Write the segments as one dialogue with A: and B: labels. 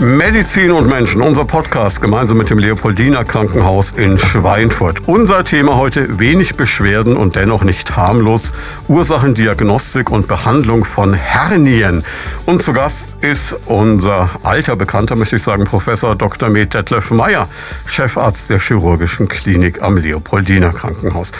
A: Medizin und Menschen, unser Podcast gemeinsam mit dem Leopoldiner Krankenhaus in Schweinfurt. Unser Thema heute wenig Beschwerden und dennoch nicht harmlos. Ursachendiagnostik und Behandlung von Hernien. Und zu Gast ist unser alter Bekannter, möchte ich sagen, Professor Dr. Med Detlef Meyer, Chefarzt der chirurgischen Klinik am Leopoldiner Krankenhaus.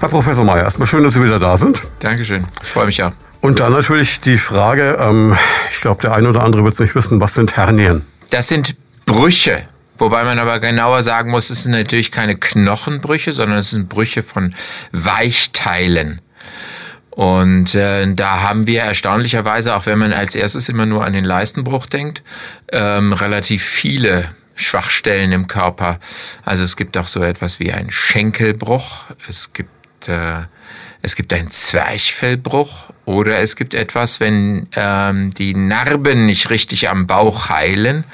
A: Herr Professor Meyer, erstmal schön, dass Sie wieder da sind.
B: Dankeschön, ich freue mich ja.
A: Und dann natürlich die Frage, ähm, ich glaube, der eine oder andere wird es nicht wissen, was sind Hernien?
B: Das sind Brüche. Wobei man aber genauer sagen muss, es sind natürlich keine Knochenbrüche, sondern es sind Brüche von Weichteilen. Und äh, da haben wir erstaunlicherweise, auch wenn man als erstes immer nur an den Leistenbruch denkt, ähm, relativ viele Schwachstellen im Körper. Also es gibt auch so etwas wie einen Schenkelbruch, es gibt, äh, es gibt einen Zwerchfellbruch, oder es gibt etwas, wenn ähm, die Narben nicht richtig am Bauch heilen,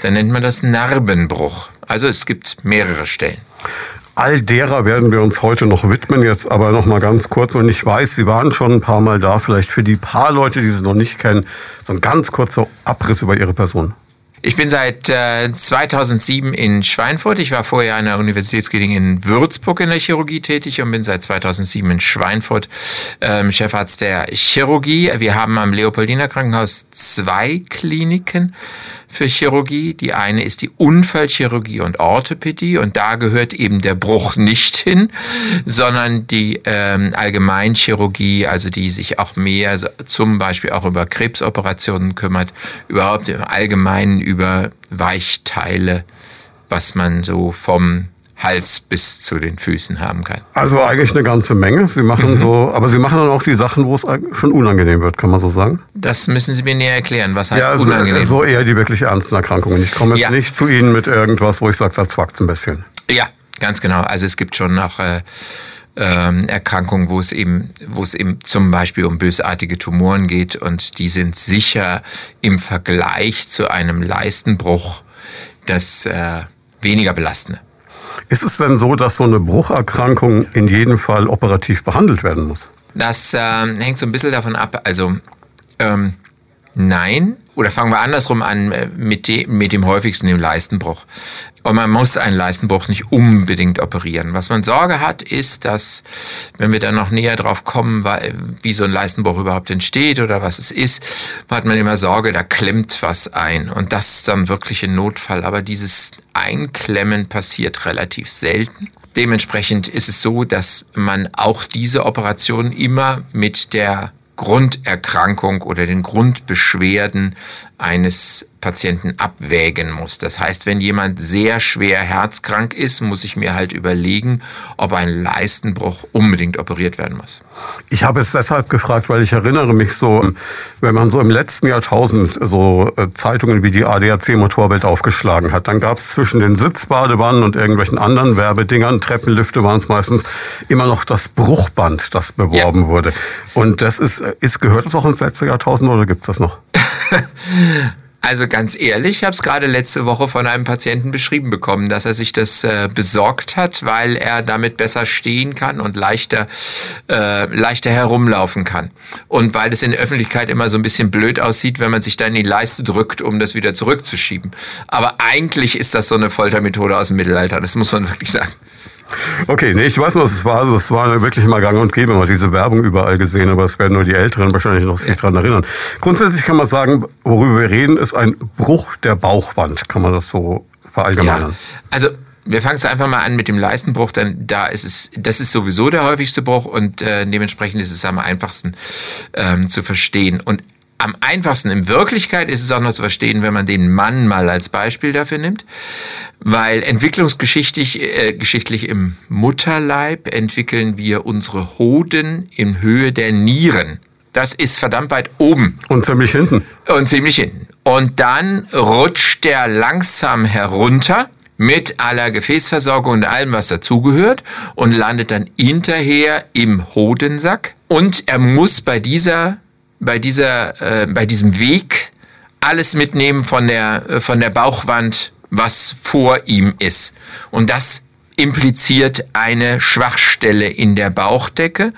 B: dann nennt man das Narbenbruch. Also es gibt mehrere Stellen.
A: All derer werden wir uns heute noch widmen, jetzt aber noch mal ganz kurz. Und ich weiß, Sie waren schon ein paar Mal da, vielleicht für die paar Leute, die Sie noch nicht kennen, so ein ganz kurzer Abriss über Ihre Person.
B: Ich bin seit äh, 2007 in Schweinfurt. Ich war vorher an der Universitätsklinik in Würzburg in der Chirurgie tätig und bin seit 2007 in Schweinfurt ähm, Chefarzt der Chirurgie. Wir haben am Leopoldiner Krankenhaus zwei Kliniken für Chirurgie. Die eine ist die Unfallchirurgie und Orthopädie und da gehört eben der Bruch nicht hin, sondern die ähm, Allgemeinchirurgie, also die sich auch mehr zum Beispiel auch über Krebsoperationen kümmert, überhaupt im Allgemeinen über Weichteile, was man so vom Hals bis zu den Füßen haben kann.
A: Also eigentlich eine ganze Menge. Sie machen mhm. so, aber Sie machen dann auch die Sachen, wo es schon unangenehm wird, kann man so sagen?
B: Das müssen Sie mir näher erklären. Was heißt
A: ja,
B: also unangenehm?
A: So eher die wirklich ernsten Erkrankungen. Ich komme jetzt ja. nicht zu Ihnen mit irgendwas, wo ich sage, da zwackt ein bisschen.
B: Ja, ganz genau. Also es gibt schon noch äh, ähm, Erkrankungen, wo es eben, wo es eben zum Beispiel um bösartige Tumoren geht und die sind sicher im Vergleich zu einem Leistenbruch das äh, weniger belastende.
A: Ist es denn so, dass so eine Brucherkrankung in jedem Fall operativ behandelt werden muss?
B: Das äh, hängt so ein bisschen davon ab. Also ähm, nein, oder fangen wir andersrum an äh, mit, de, mit dem häufigsten, dem Leistenbruch. Und man muss einen Leistenbruch nicht unbedingt operieren. Was man Sorge hat, ist, dass, wenn wir dann noch näher drauf kommen, wie so ein Leistenbruch überhaupt entsteht oder was es ist, hat man immer Sorge, da klemmt was ein. Und das ist dann wirklich ein Notfall. Aber dieses Einklemmen passiert relativ selten. Dementsprechend ist es so, dass man auch diese Operation immer mit der Grunderkrankung oder den Grundbeschwerden eines Patienten abwägen muss. Das heißt, wenn jemand sehr schwer herzkrank ist, muss ich mir halt überlegen, ob ein Leistenbruch unbedingt operiert werden muss.
A: Ich habe es deshalb gefragt, weil ich erinnere mich so, wenn man so im letzten Jahrtausend so äh, Zeitungen wie die ADAC Motorwelt aufgeschlagen hat, dann gab es zwischen den Sitzbadewannen und irgendwelchen anderen Werbedingern, Treppenlifte waren es meistens, immer noch das Bruchband, das beworben ja. wurde. Und das ist, ist, gehört das auch ins letzte Jahrtausend oder gibt es das noch?
B: Also ganz ehrlich, ich habe es gerade letzte Woche von einem Patienten beschrieben bekommen, dass er sich das äh, besorgt hat, weil er damit besser stehen kann und leichter, äh, leichter herumlaufen kann. Und weil es in der Öffentlichkeit immer so ein bisschen blöd aussieht, wenn man sich dann in die Leiste drückt, um das wieder zurückzuschieben. Aber eigentlich ist das so eine Foltermethode aus dem Mittelalter, das muss man wirklich sagen.
A: Okay, nee, ich weiß noch, es war. Es war wirklich mal gang und gäbe, man diese Werbung überall gesehen, aber es werden nur die Älteren wahrscheinlich noch sich daran erinnern. Grundsätzlich kann man sagen, worüber wir reden, ist ein Bruch der Bauchwand. Kann man das so verallgemeinern? Ja.
B: Also wir fangen es einfach mal an mit dem Leistenbruch, denn da ist es, das ist sowieso der häufigste Bruch und äh, dementsprechend ist es am einfachsten ähm, zu verstehen. Und am einfachsten in Wirklichkeit ist es auch noch zu verstehen, wenn man den Mann mal als Beispiel dafür nimmt, weil entwicklungsgeschichtlich äh, geschichtlich im Mutterleib entwickeln wir unsere Hoden in Höhe der Nieren. Das ist verdammt weit oben.
A: Und ziemlich hinten.
B: Und ziemlich hinten. Und dann rutscht der langsam herunter mit aller Gefäßversorgung und allem, was dazugehört und landet dann hinterher im Hodensack. Und er muss bei dieser bei, dieser, äh, bei diesem Weg alles mitnehmen von der, äh, von der Bauchwand, was vor ihm ist. Und das impliziert eine Schwachstelle in der Bauchdecke,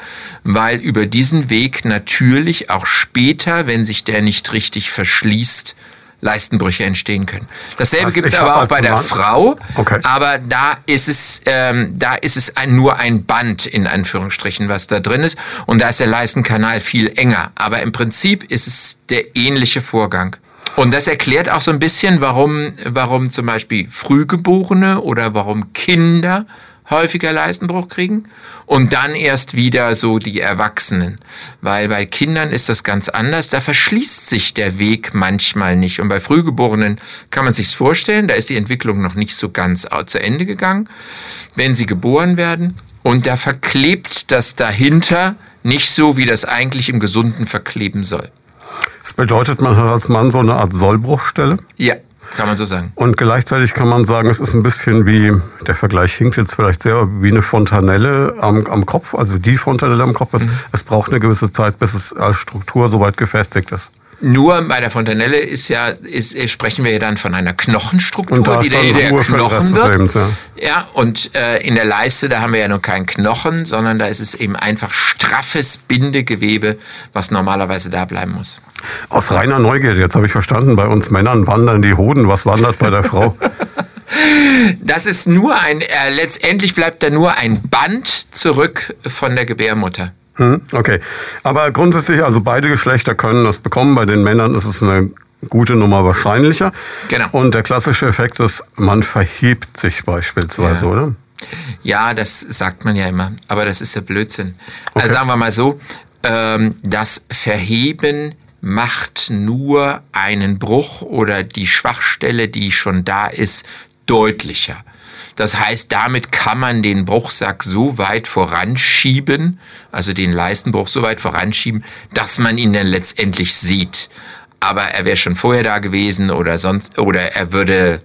B: weil über diesen Weg natürlich auch später, wenn sich der nicht richtig verschließt, Leistenbrüche entstehen können. Dasselbe also gibt es aber auch bei der Mann. Frau, okay. aber da ist es, ähm, da ist es ein, nur ein Band in Anführungsstrichen, was da drin ist und da ist der Leistenkanal viel enger. Aber im Prinzip ist es der ähnliche Vorgang. Und das erklärt auch so ein bisschen, warum, warum zum Beispiel Frühgeborene oder warum Kinder häufiger Leistenbruch kriegen und dann erst wieder so die Erwachsenen. Weil bei Kindern ist das ganz anders. Da verschließt sich der Weg manchmal nicht. Und bei Frühgeborenen kann man sich's vorstellen, da ist die Entwicklung noch nicht so ganz zu Ende gegangen, wenn sie geboren werden. Und da verklebt das dahinter nicht so, wie das eigentlich im Gesunden verkleben soll.
A: Das bedeutet, man hat als Mann so eine Art Sollbruchstelle?
B: Ja, kann man so sagen.
A: Und gleichzeitig kann man sagen, es ist ein bisschen wie, der Vergleich hinkt jetzt vielleicht sehr, wie eine Fontanelle am, am Kopf, also die Fontanelle am Kopf. Es, mhm. es braucht eine gewisse Zeit, bis es als Struktur soweit gefestigt ist.
B: Nur bei der Fontanelle ist ja, ist, sprechen wir ja dann von einer Knochenstruktur, die der, der Knochen wird. Lebens, ja. ja, und äh, in der Leiste, da haben wir ja noch keinen Knochen, sondern da ist es eben einfach straffes Bindegewebe, was normalerweise da bleiben muss.
A: Aus reiner Neugierde, jetzt habe ich verstanden, bei uns Männern wandern die Hoden. Was wandert bei der Frau?
B: Das ist nur ein, äh, letztendlich bleibt da nur ein Band zurück von der Gebärmutter.
A: Hm, okay. Aber grundsätzlich, also beide Geschlechter können das bekommen. Bei den Männern ist es eine gute Nummer wahrscheinlicher. Genau. Und der klassische Effekt ist, man verhebt sich beispielsweise, ja. oder?
B: Ja, das sagt man ja immer. Aber das ist ja Blödsinn. Okay. Also sagen wir mal so, ähm, das Verheben macht nur einen Bruch oder die Schwachstelle, die schon da ist, deutlicher. Das heißt, damit kann man den Bruchsack so weit voranschieben, also den Leistenbruch so weit voranschieben, dass man ihn dann letztendlich sieht. Aber er wäre schon vorher da gewesen oder sonst, oder er würde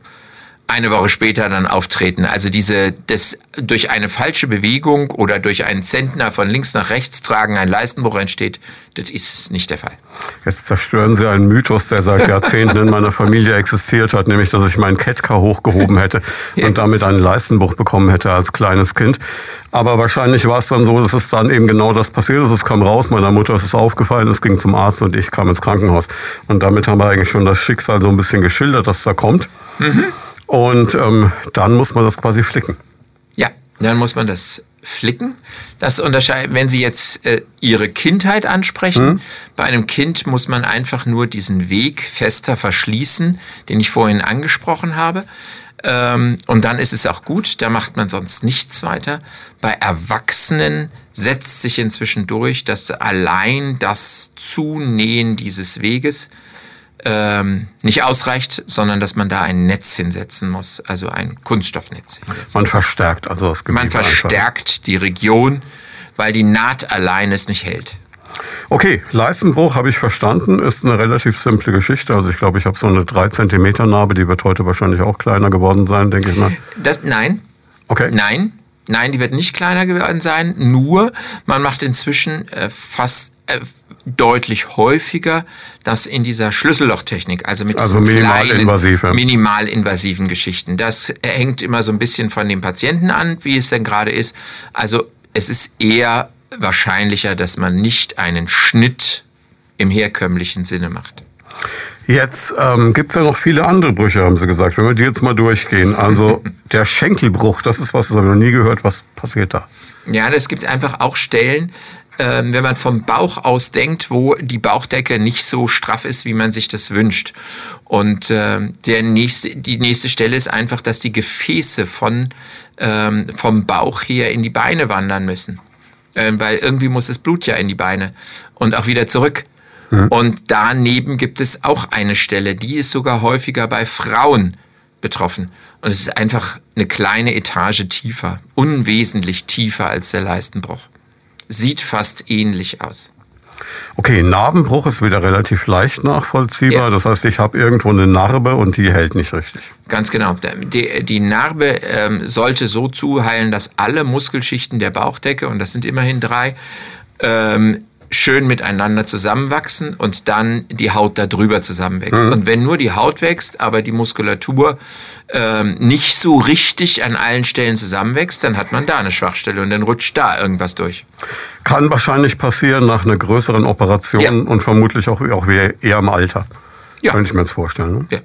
B: eine Woche später dann auftreten. Also diese, das durch eine falsche Bewegung oder durch einen Zentner von links nach rechts tragen ein Leistenbruch entsteht, das ist nicht der Fall.
A: Jetzt zerstören Sie einen Mythos, der seit Jahrzehnten in meiner Familie existiert hat, nämlich, dass ich meinen Ketka hochgehoben hätte und damit einen Leistenbruch bekommen hätte als kleines Kind. Aber wahrscheinlich war es dann so, dass es dann eben genau das passiert ist. Es kam raus, meiner Mutter ist es aufgefallen, es ging zum Arzt und ich kam ins Krankenhaus. Und damit haben wir eigentlich schon das Schicksal so ein bisschen geschildert, dass da kommt. Mhm. Und ähm, dann muss man das quasi flicken.
B: Ja, dann muss man das flicken. Das unterscheidet, wenn Sie jetzt äh, Ihre Kindheit ansprechen, mhm. bei einem Kind muss man einfach nur diesen Weg fester verschließen, den ich vorhin angesprochen habe. Ähm, und dann ist es auch gut, da macht man sonst nichts weiter. Bei Erwachsenen setzt sich inzwischen durch, dass allein das Zunähen dieses Weges ähm, nicht ausreicht, sondern dass man da ein Netz hinsetzen muss, also ein Kunststoffnetz.
A: Man muss. verstärkt also das
B: Gebiet. Man verstärkt einfach. die Region, weil die Naht allein es nicht hält.
A: Okay, Leistenbruch habe ich verstanden, ist eine relativ simple Geschichte. Also ich glaube, ich habe so eine 3 cm Narbe, die wird heute wahrscheinlich auch kleiner geworden sein, denke ich mal.
B: Das, nein. Okay. Nein, nein, die wird nicht kleiner geworden sein. Nur, man macht inzwischen äh, fast äh, deutlich häufiger, dass in dieser Schlüssellochtechnik, also mit also diesen kleinen, minimalinvasiven Geschichten, das hängt immer so ein bisschen von dem Patienten an, wie es denn gerade ist. Also es ist eher wahrscheinlicher, dass man nicht einen Schnitt im herkömmlichen Sinne macht.
A: Jetzt ähm, gibt es ja noch viele andere Brüche, haben Sie gesagt. Wenn wir die jetzt mal durchgehen. Also der Schenkelbruch, das ist was, das habe ich noch nie gehört. Was passiert da?
B: Ja, es gibt einfach auch Stellen, ähm, wenn man vom Bauch aus denkt, wo die Bauchdecke nicht so straff ist, wie man sich das wünscht. Und äh, der nächste, die nächste Stelle ist einfach, dass die Gefäße von, ähm, vom Bauch her in die Beine wandern müssen. Ähm, weil irgendwie muss das Blut ja in die Beine und auch wieder zurück. Mhm. Und daneben gibt es auch eine Stelle, die ist sogar häufiger bei Frauen betroffen. Und es ist einfach eine kleine Etage tiefer, unwesentlich tiefer als der Leistenbruch sieht fast ähnlich aus.
A: Okay, Narbenbruch ist wieder relativ leicht nachvollziehbar. Ja. Das heißt, ich habe irgendwo eine Narbe und die hält nicht richtig.
B: Ganz genau. Die, die Narbe ähm, sollte so zuheilen, dass alle Muskelschichten der Bauchdecke, und das sind immerhin drei, ähm, schön miteinander zusammenwachsen und dann die Haut darüber zusammenwächst. Und wenn nur die Haut wächst, aber die Muskulatur ähm, nicht so richtig an allen Stellen zusammenwächst, dann hat man da eine Schwachstelle und dann rutscht da irgendwas durch.
A: Kann wahrscheinlich passieren nach einer größeren Operation
B: Ja.
A: und vermutlich auch, auch eher im Alter.
B: Ja.
A: Könnte ich mir jetzt vorstellen. Ne?
B: Ja.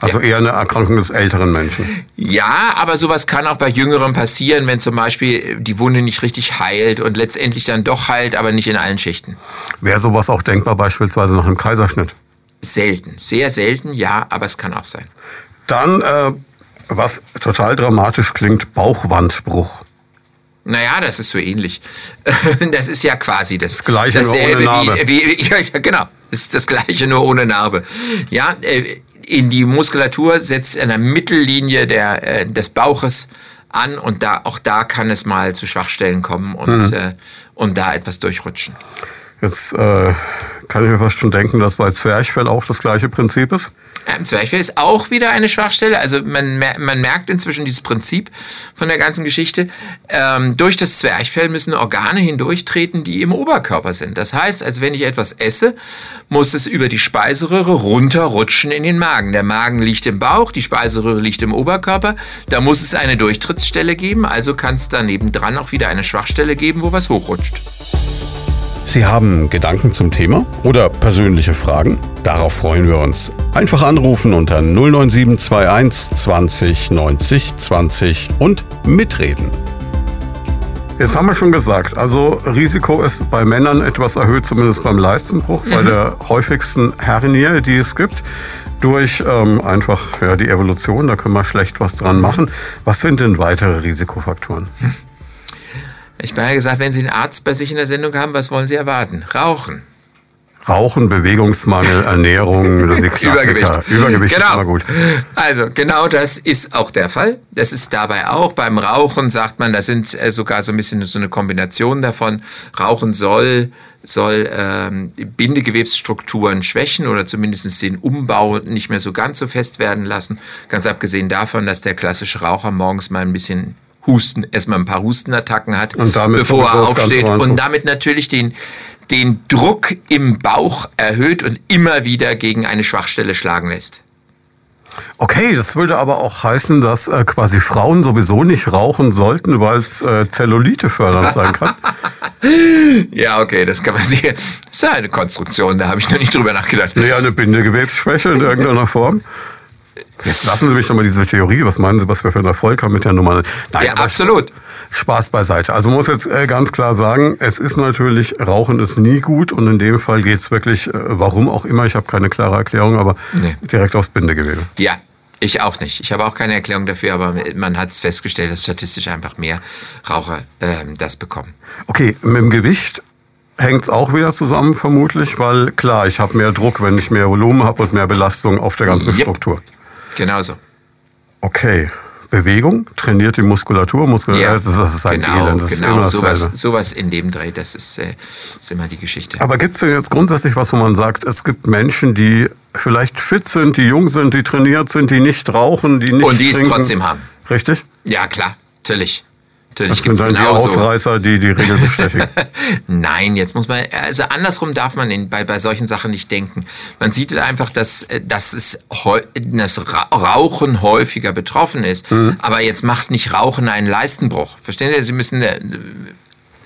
A: Also eher eine Erkrankung des älteren Menschen.
B: Ja, aber sowas kann auch bei Jüngeren passieren, wenn zum Beispiel die Wunde nicht richtig heilt und letztendlich dann doch heilt, aber nicht in allen Schichten.
A: Wäre sowas auch denkbar beispielsweise nach einem Kaiserschnitt?
B: Selten, sehr selten, ja, aber es kann auch sein.
A: Dann, äh, was total dramatisch klingt, Bauchwandbruch.
B: Naja, das ist so ähnlich. Das ist ja quasi das,
A: Gleiche, nur ohne
B: dasselbe
A: Narbe.
B: Wie, wie, ja, genau, das ist das gleiche, nur ohne Narbe. Ja, äh, in die Muskulatur setzt in der Mittellinie der, äh, des Bauches an und da, auch da kann es mal zu Schwachstellen kommen und,
A: Mhm.
B: äh, und da etwas durchrutschen.
A: Jetzt äh, kann ich mir fast schon denken, dass bei Zwerchfell auch das gleiche Prinzip ist.
B: Ja, Zwerchfell ist auch wieder eine Schwachstelle. Also man, man merkt inzwischen dieses Prinzip von der ganzen Geschichte. Ähm, durch das Zwerchfell müssen Organe hindurchtreten, die im Oberkörper sind. Das heißt, als wenn ich etwas esse, muss es über die Speiseröhre runterrutschen in den Magen. Der Magen liegt im Bauch, die Speiseröhre liegt im Oberkörper. Da muss es eine Durchtrittsstelle geben. Also kann es da nebendran auch wieder eine Schwachstelle geben, wo was hochrutscht.
A: Sie haben Gedanken zum Thema oder persönliche Fragen? Darauf freuen wir uns. Einfach anrufen unter 09721 20 90 20 und mitreden. Jetzt haben wir schon gesagt, also Risiko ist bei Männern etwas erhöht, zumindest beim Leistenbruch, bei der häufigsten Hernie, die es gibt. Durch ähm, einfach ja, die Evolution, da können wir schlecht was dran machen. Was sind denn weitere Risikofaktoren?
B: Ich habe ja gesagt, wenn Sie einen Arzt bei sich in der Sendung haben, was wollen Sie erwarten? Rauchen.
A: Rauchen, Bewegungsmangel, Ernährung, das sind die Klassiker. Übergewicht
B: genau.
A: ist immer gut.
B: Also genau das ist auch der Fall. Das ist dabei auch. Beim Rauchen sagt man, das sind äh, sogar so ein bisschen so eine Kombination davon. Rauchen soll, soll ähm, Bindegewebsstrukturen schwächen oder zumindest den Umbau nicht mehr so ganz so fest werden lassen. Ganz abgesehen davon, dass der klassische Raucher morgens mal ein bisschen Husten, erstmal ein paar Hustenattacken hat, bevor er aufsteht und damit natürlich den, den Druck im Bauch erhöht und immer wieder gegen eine Schwachstelle schlagen lässt.
A: Okay, das würde aber auch heißen, dass äh, quasi Frauen sowieso nicht rauchen sollten, weil es äh, Zellulite fördernd sein kann.
B: Ja, okay, das kann man sich. Das ist ja eine Konstruktion, da habe ich noch nicht drüber nachgedacht.
A: Nee, eine Bindegewebsschwäche in irgendeiner Form. Jetzt lassen Sie mich doch mal diese Theorie. Was meinen Sie, was wir für einen Erfolg haben mit der Nummer? Nein,
B: Ja, absolut.
A: Spaß beiseite. Also man muss jetzt äh, ganz klar sagen, es ist natürlich, Rauchen ist nie gut und in dem Fall geht es wirklich, äh, warum auch immer, ich habe keine klare Erklärung, aber
B: Nee.
A: direkt aufs Bindegewebe.
B: Ja, ich auch nicht. Ich habe auch keine Erklärung dafür, aber man hat es festgestellt, dass statistisch einfach mehr Raucher ähm, das bekommen.
A: Okay, mit dem Gewicht hängt es auch wieder zusammen vermutlich, weil klar, ich habe mehr Druck, wenn ich mehr Volumen habe und mehr Belastung auf der ganzen
B: Yep.
A: Struktur.
B: Genauso.
A: Okay, Bewegung trainiert die Muskulatur, Muskulatur das, ist, das ist ein
B: genau,
A: Elend, das ist
B: genau.
A: immer
B: sowas, sowas in dem Dreh, das ist, äh, ist immer die Geschichte.
A: Aber gibt es denn jetzt grundsätzlich was, wo man sagt, es gibt Menschen, die vielleicht fit sind, die jung sind, die trainiert sind, die nicht rauchen, die nicht
B: Und die es
A: trinken?
B: trotzdem haben.
A: Richtig?
B: Ja, klar, natürlich. Natürlich
A: Das sind dann die. Ausreißer, die die Regel bestätigen.
B: Nein, jetzt muss man, also andersrum darf man in, bei, bei solchen Sachen nicht denken. Man sieht einfach, dass, äh, dass es das Ra Rauchen häufiger betroffen ist.
A: Mhm.
B: Aber jetzt macht nicht Rauchen einen Leistenbruch. Verstehen Sie? Sie müssen, äh,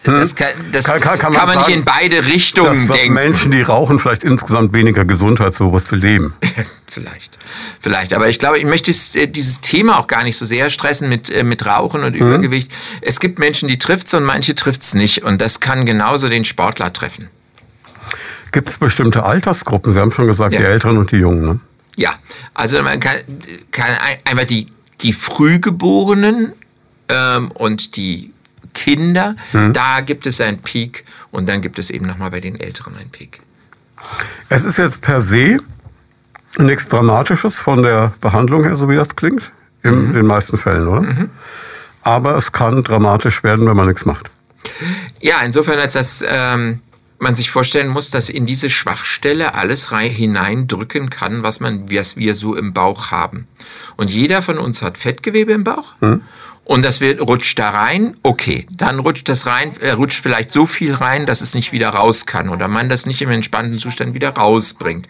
B: das kann, das
A: Kann-
B: kann,
A: kann- man
B: man nicht
A: sagen,
B: in beide Richtungen
A: dass, dass
B: denken.
A: Menschen, die rauchen, vielleicht insgesamt weniger gesundheitsbewusste leben.
B: Vielleicht. Vielleicht. Aber ich glaube, ich möchte es, äh, dieses Thema auch gar nicht so sehr stressen mit, äh, mit Rauchen
A: Mhm.
B: und Übergewicht. Es gibt Menschen, die trifft's und manche trifft's nicht. Und das kann genauso den Sportler treffen.
A: Gibt es bestimmte Altersgruppen? Sie haben schon gesagt,
B: Ja.
A: die Älteren und die Jungen. Ne?
B: Ja, also man kann, kann ein- einfach die, die Frühgeborenen ähm, und die Kinder, da gibt es einen Peak und dann gibt es eben nochmal bei den Älteren einen Peak.
A: Es ist jetzt per se nichts Dramatisches von der Behandlung her, so wie das klingt. In den meisten Fällen, oder? Aber es kann dramatisch werden, wenn man nichts macht.
B: Ja, insofern, als dass ähm, man sich vorstellen muss, dass in diese Schwachstelle alles hineindrücken kann, was, man, was wir so im Bauch haben. Und jeder von uns hat Fettgewebe im Bauch und das wird, rutscht da rein, okay, dann rutscht das rein, äh, rutscht vielleicht so viel rein, dass es nicht wieder raus kann oder man das nicht im entspannten Zustand wieder rausbringt.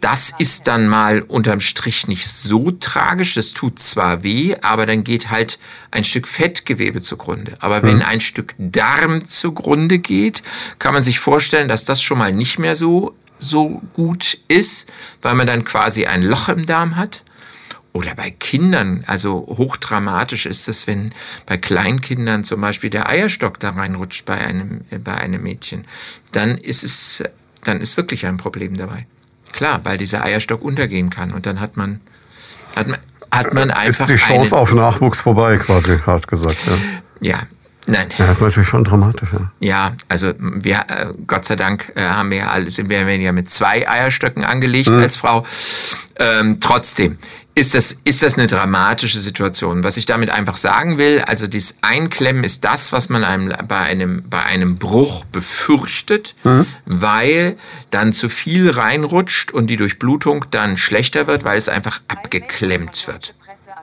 B: Das ist dann mal unterm Strich nicht so tragisch. Das tut zwar weh, aber dann geht halt ein Stück Fettgewebe zugrunde. Aber wenn hm. ein Stück Darm zugrunde geht, kann man sich vorstellen, dass das schon mal nicht mehr so, so gut ist, weil man dann quasi ein Loch im Darm hat. Oder bei Kindern, also hochdramatisch ist es, wenn bei Kleinkindern zum Beispiel der Eierstock da reinrutscht bei einem, bei einem Mädchen. Dann ist es, dann ist wirklich ein Problem dabei. Klar, weil dieser Eierstock untergehen kann und dann hat man, hat man, hat man einfach.
A: Ist die Chance auf Nachwuchs vorbei, quasi, hart gesagt.
B: Ja, ja Nein.
A: Ja, das ist natürlich schon dramatisch. Ja,
B: ja also wir, äh, Gott sei Dank äh, haben wir ja alle, sind wir ja mit zwei Eierstöcken angelegt mhm. als Frau. Ähm, trotzdem, ist das, ist das eine dramatische Situation. Was ich damit einfach sagen will, also dieses Einklemmen ist das, was man einem, bei, einem, bei einem Bruch befürchtet, mhm. weil dann zu viel reinrutscht und die Durchblutung dann schlechter wird, weil es einfach abgeklemmt wird.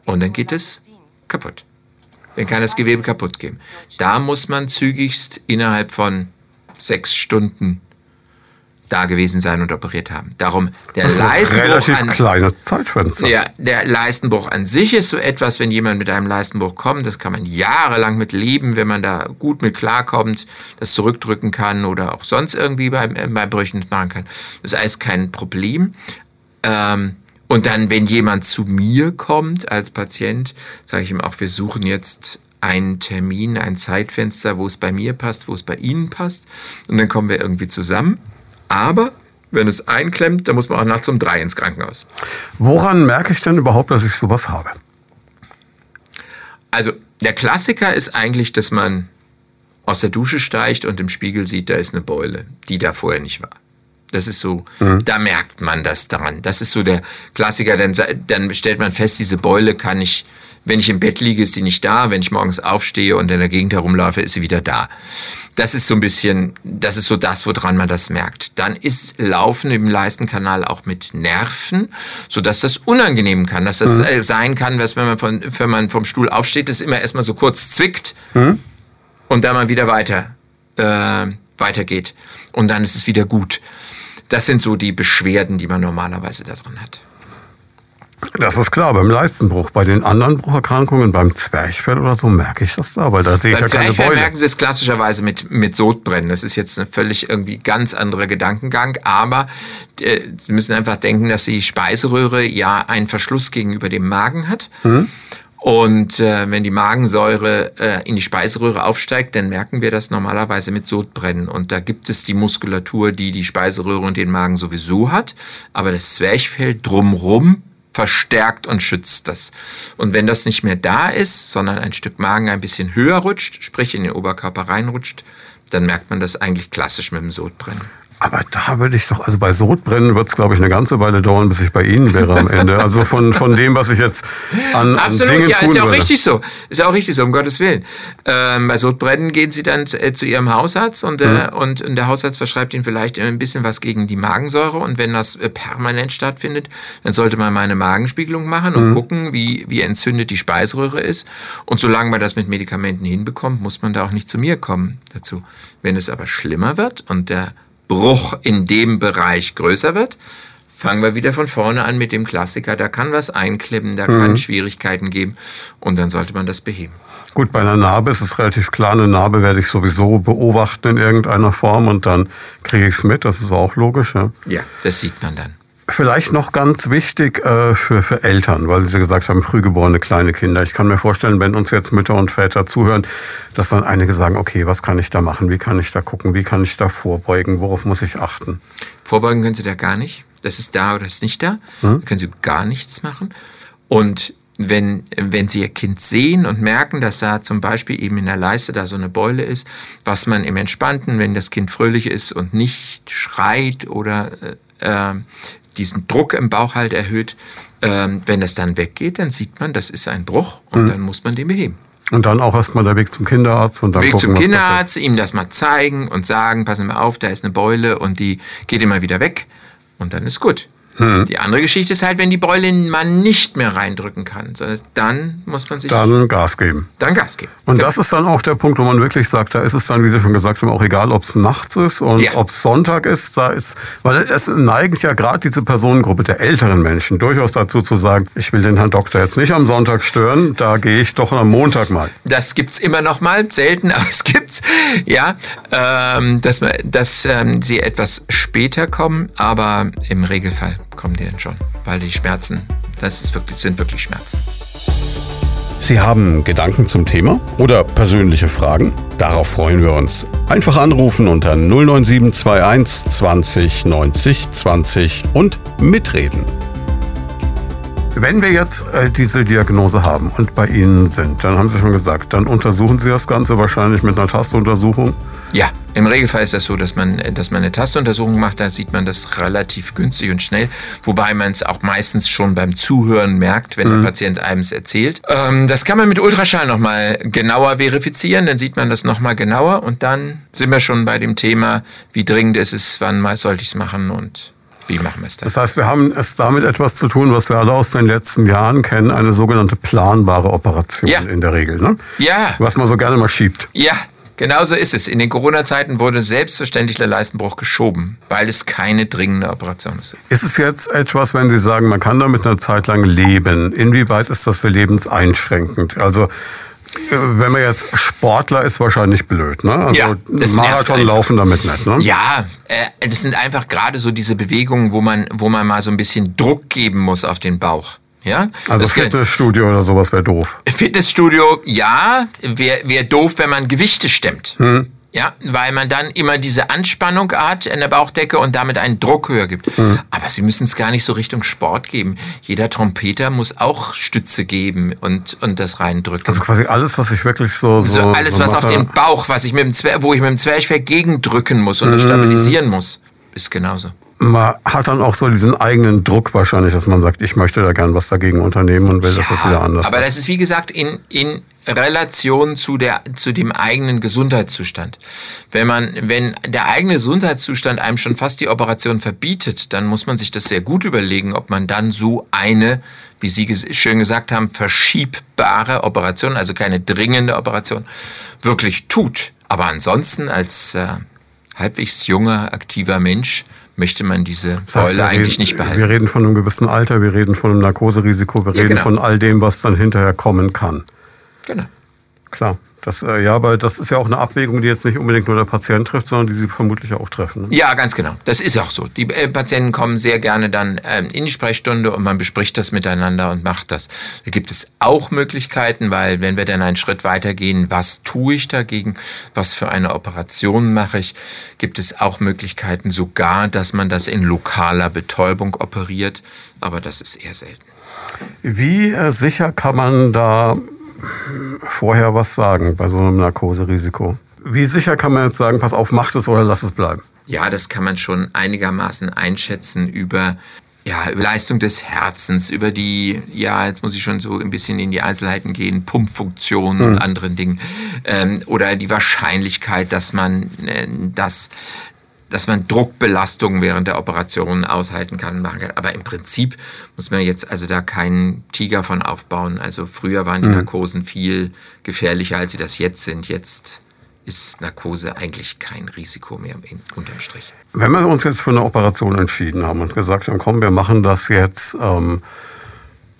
B: Und dann geht es kaputt. Dann kann das Gewebe kaputt gehen. Da muss man zügigst innerhalb von sechs Stunden da gewesen sein und operiert haben. Darum der
A: das ist Leistenbruch ein relativ an, kleines Zeitfenster.
B: Ja, der Leistenbruch an sich ist so etwas, wenn jemand mit einem Leistenbruch kommt, das kann man jahrelang mit leben, wenn man da gut mit klarkommt, das zurückdrücken kann oder auch sonst irgendwie bei, äh, bei Brüchen machen kann. Das ist alles kein Problem. Ähm, und dann, wenn jemand zu mir kommt als Patient, sage ich ihm auch, wir suchen jetzt einen Termin, ein Zeitfenster, wo es bei mir passt, wo es bei Ihnen passt. Und dann kommen wir irgendwie zusammen. Aber wenn es einklemmt, dann muss man auch nachts um drei ins Krankenhaus.
A: Woran merke ich denn überhaupt, dass ich sowas habe?
B: Also der Klassiker ist eigentlich, dass man aus der Dusche steigt und im Spiegel sieht, da ist eine Beule, die da vorher nicht war. Das ist so, mhm. da merkt man das dran. Das ist so der Klassiker. Dann, dann stellt man fest, diese Beule kann ich wenn ich im Bett liege, ist sie nicht da. Wenn ich morgens aufstehe und in der Gegend herumlaufe, ist sie wieder da. Das ist so ein bisschen, das ist so das, woran man das merkt. Dann ist Laufen im Leistenkanal auch mit Nerven, so dass das unangenehm kann, dass das mhm. Äh, sein kann, dass wenn man, von, wenn man vom Stuhl aufsteht, es immer erstmal so kurz zwickt mhm. und dann mal wieder weiter, äh, weitergeht. Und dann ist es wieder gut. Das sind so die Beschwerden, die man normalerweise daran hat.
A: Das ist klar, beim Leistenbruch. Bei den anderen Brucherkrankungen, beim Zwerchfell oder so, merke ich das da, weil da sehe ich ja keine Beule.
B: merken Sie es klassischerweise mit, mit Sodbrennen. Das ist jetzt ein völlig irgendwie ganz anderer Gedankengang, aber äh, Sie müssen einfach denken, dass die Speiseröhre ja einen Verschluss gegenüber dem Magen hat. Mhm. Und äh, wenn die Magensäure äh, in die Speiseröhre aufsteigt, dann merken wir das normalerweise mit Sodbrennen. Und da gibt es die Muskulatur, die die Speiseröhre und den Magen sowieso hat. Aber das Zwerchfell drumrum verstärkt und schützt das. Und wenn das nicht mehr da ist, sondern ein Stück Magen ein bisschen höher rutscht, sprich in den Oberkörper reinrutscht, dann merkt man das eigentlich klassisch mit dem Sodbrennen.
A: Aber da würde ich doch, also bei Sodbrennen wird es, glaube ich, eine ganze Weile dauern, bis ich bei Ihnen wäre am Ende. Also von, von dem, was ich jetzt an,
B: Absolut,
A: an Dingen
B: ja,
A: tun
B: ist ja auch
A: würde.
B: richtig so. Ist ja auch richtig so, um Gottes Willen. Ähm, bei Sodbrennen gehen Sie dann zu, äh, zu Ihrem Hausarzt und, äh, mhm. und, und, der Hausarzt verschreibt Ihnen vielleicht ein bisschen was gegen die Magensäure. Und wenn das äh, permanent stattfindet, dann sollte man mal eine Magenspiegelung machen und mhm. gucken, wie, wie entzündet die Speiseröhre ist. Und solange man das mit Medikamenten hinbekommt, muss man da auch nicht zu mir kommen dazu. Wenn es aber schlimmer wird und der Bruch in dem Bereich größer wird, fangen wir wieder von vorne an mit dem Klassiker. Da kann was einklemmen, da mhm. kann Schwierigkeiten geben und dann sollte man das beheben.
A: Gut, bei einer Narbe ist es relativ klar, eine Narbe werde ich sowieso beobachten in irgendeiner Form und dann kriege ich es mit, das ist auch logisch. Ja?
B: ja, das sieht man dann.
A: Vielleicht noch ganz wichtig äh, für, für Eltern, weil Sie gesagt haben, frühgeborene kleine Kinder. Ich kann mir vorstellen, wenn uns jetzt Mütter und Väter zuhören, dass dann einige sagen, okay, was kann ich da machen? Wie kann ich da gucken? Wie kann ich da vorbeugen? Worauf muss ich achten?
B: Vorbeugen können Sie da gar nicht. Das ist da oder ist nicht da. Hm? Da können Sie gar nichts machen. Und wenn, wenn Sie Ihr Kind sehen und merken, dass da zum Beispiel eben in der Leiste da so eine Beule ist, was man im Entspannten, wenn das Kind fröhlich ist und nicht schreit oder äh, diesen Druck im Bauch halt erhöht. Ähm, wenn das dann weggeht, dann sieht man, das ist ein Bruch und mhm. dann muss man den beheben.
A: Und dann auch erstmal der Weg zum Kinderarzt und dann
B: Weg
A: gucken,
B: zum Kinderarzt, ihm das mal zeigen und sagen, passen wir auf, da ist eine Beule und die geht immer wieder weg und dann ist gut. Hm. Die andere Geschichte ist halt, wenn die Beule man nicht mehr reindrücken kann, sondern dann muss man sich.
A: Dann Gas geben.
B: Dann Gas geben.
A: Und genau. das ist dann auch der Punkt, wo man wirklich sagt, da ist es dann, wie Sie schon gesagt haben, auch egal, ob es nachts ist und ja. ob es Sonntag ist, da ist, weil es neigt ja gerade diese Personengruppe der älteren Menschen durchaus dazu zu sagen, ich will den Herrn Doktor jetzt nicht am Sonntag stören, da gehe ich doch am Montag mal.
B: Das gibt's immer noch mal, selten, aber es gibt's, ja, ähm, dass, dass ähm, sie etwas später kommen, aber im Regelfall kommen die dann schon, weil die Schmerzen, das wirklich, sind wirklich Schmerzen.
A: Sie haben Gedanken zum Thema oder persönliche Fragen? Darauf freuen wir uns. Einfach anrufen unter 09721 20 90 20 und mitreden. Wenn wir jetzt äh, diese Diagnose haben und bei Ihnen sind, dann haben Sie schon gesagt, dann untersuchen Sie das Ganze wahrscheinlich mit einer Tastuntersuchung.
B: Ja, im Regelfall ist das so, dass man, dass man eine Tastuntersuchung macht, da sieht man das relativ günstig und schnell, wobei man es auch meistens schon beim Zuhören merkt, wenn mhm. der Patient einem es erzählt. Ähm, das kann man mit Ultraschall nochmal genauer verifizieren, dann sieht man das nochmal genauer und dann sind wir schon bei dem Thema, wie dringend ist es, wann mal sollte ich es machen und wie machen wir es dann?
A: Das heißt, wir haben es damit etwas zu tun, was wir alle aus den letzten Jahren kennen, eine sogenannte planbare Operation ja. in der Regel. Ne?
B: Ja.
A: Was man so gerne mal schiebt.
B: Ja, Genauso ist es. In den Corona-Zeiten wurde selbstverständlich der Leistenbruch geschoben, weil es keine dringende Operation ist.
A: Ist es jetzt etwas, wenn Sie sagen, man kann damit eine Zeit lang leben? Inwieweit ist das lebenseinschränkend? Also wenn man jetzt Sportler ist, wahrscheinlich blöd, ne? Also ja, Marathon laufen damit nicht, ne?
B: Ja, äh, das sind einfach gerade so diese Bewegungen, wo man, wo man mal so ein bisschen Druck geben muss auf den Bauch. Ja?
A: Also das Fitnessstudio oder sowas wäre doof.
B: Fitnessstudio, ja, wäre wär doof, wenn man Gewichte stemmt. Hm. Ja, weil man dann immer diese Anspannung hat in der Bauchdecke und damit einen Druck höher gibt. Mhm. Aber sie müssen es gar nicht so Richtung Sport geben. Jeder Trompeter muss auch Stütze geben und, und das reindrücken.
A: Also quasi alles, was ich wirklich so. so,
B: so alles, so was mache. auf den Bauch, was ich mit dem Zwer wo ich mit dem Zwerchfell gegendrücken muss und mhm. stabilisieren muss, ist genauso
A: man hat dann auch so diesen eigenen Druck wahrscheinlich, dass man sagt, ich möchte da gern was dagegen unternehmen und will, ja, dass das wieder anders
B: Aber wird. das ist wie gesagt in, in Relation zu, der, zu dem eigenen Gesundheitszustand. Wenn man, wenn der eigene Gesundheitszustand einem schon fast die Operation verbietet, dann muss man sich das sehr gut überlegen, ob man dann so eine, wie Sie schön gesagt haben, verschiebbare Operation, also keine dringende Operation, wirklich tut. Aber ansonsten als äh, halbwegs junger, aktiver Mensch möchte man diese das heißt, Beule eigentlich
A: reden,
B: nicht behalten.
A: Wir reden von einem gewissen Alter, wir reden von einem Narkoserisiko, wir ja, reden genau. von all dem, was dann hinterher kommen kann.
B: Genau.
A: Klar. Das, äh, ja, aber das ist ja auch eine Abwägung, die jetzt nicht unbedingt nur der Patient trifft, sondern die Sie vermutlich auch treffen. Ne?
B: Ja, ganz genau. Das ist auch so. Die äh, Patienten kommen sehr gerne dann ähm, in die Sprechstunde und man bespricht das miteinander und macht das. Da gibt es auch Möglichkeiten, weil wenn wir dann einen Schritt weitergehen, was tue ich dagegen, was für eine Operation mache ich, gibt es auch Möglichkeiten sogar, dass man das in lokaler Betäubung operiert, aber das ist eher selten.
A: Wie äh, sicher kann man da vorher was sagen bei so einem Narkoserisiko. Wie sicher kann man jetzt sagen, pass auf, mach es oder lass es bleiben?
B: Ja, das kann man schon einigermaßen einschätzen über ja, über Leistung des Herzens, über die, ja, jetzt muss ich schon so ein bisschen in die Einzelheiten gehen, Pumpfunktionen mhm. und anderen Dingen. Ähm, oder die Wahrscheinlichkeit, dass man äh, das dass man Druckbelastungen während der Operation aushalten kann, machen kann. Aber im Prinzip muss man jetzt also da keinen Tiger von aufbauen. Also früher waren die mhm. Narkosen viel gefährlicher, als sie das jetzt sind. Jetzt ist Narkose eigentlich kein Risiko mehr in, unterm Strich.
A: Wenn wir uns jetzt für eine Operation entschieden haben und gesagt haben, komm, wir machen das jetzt, ähm,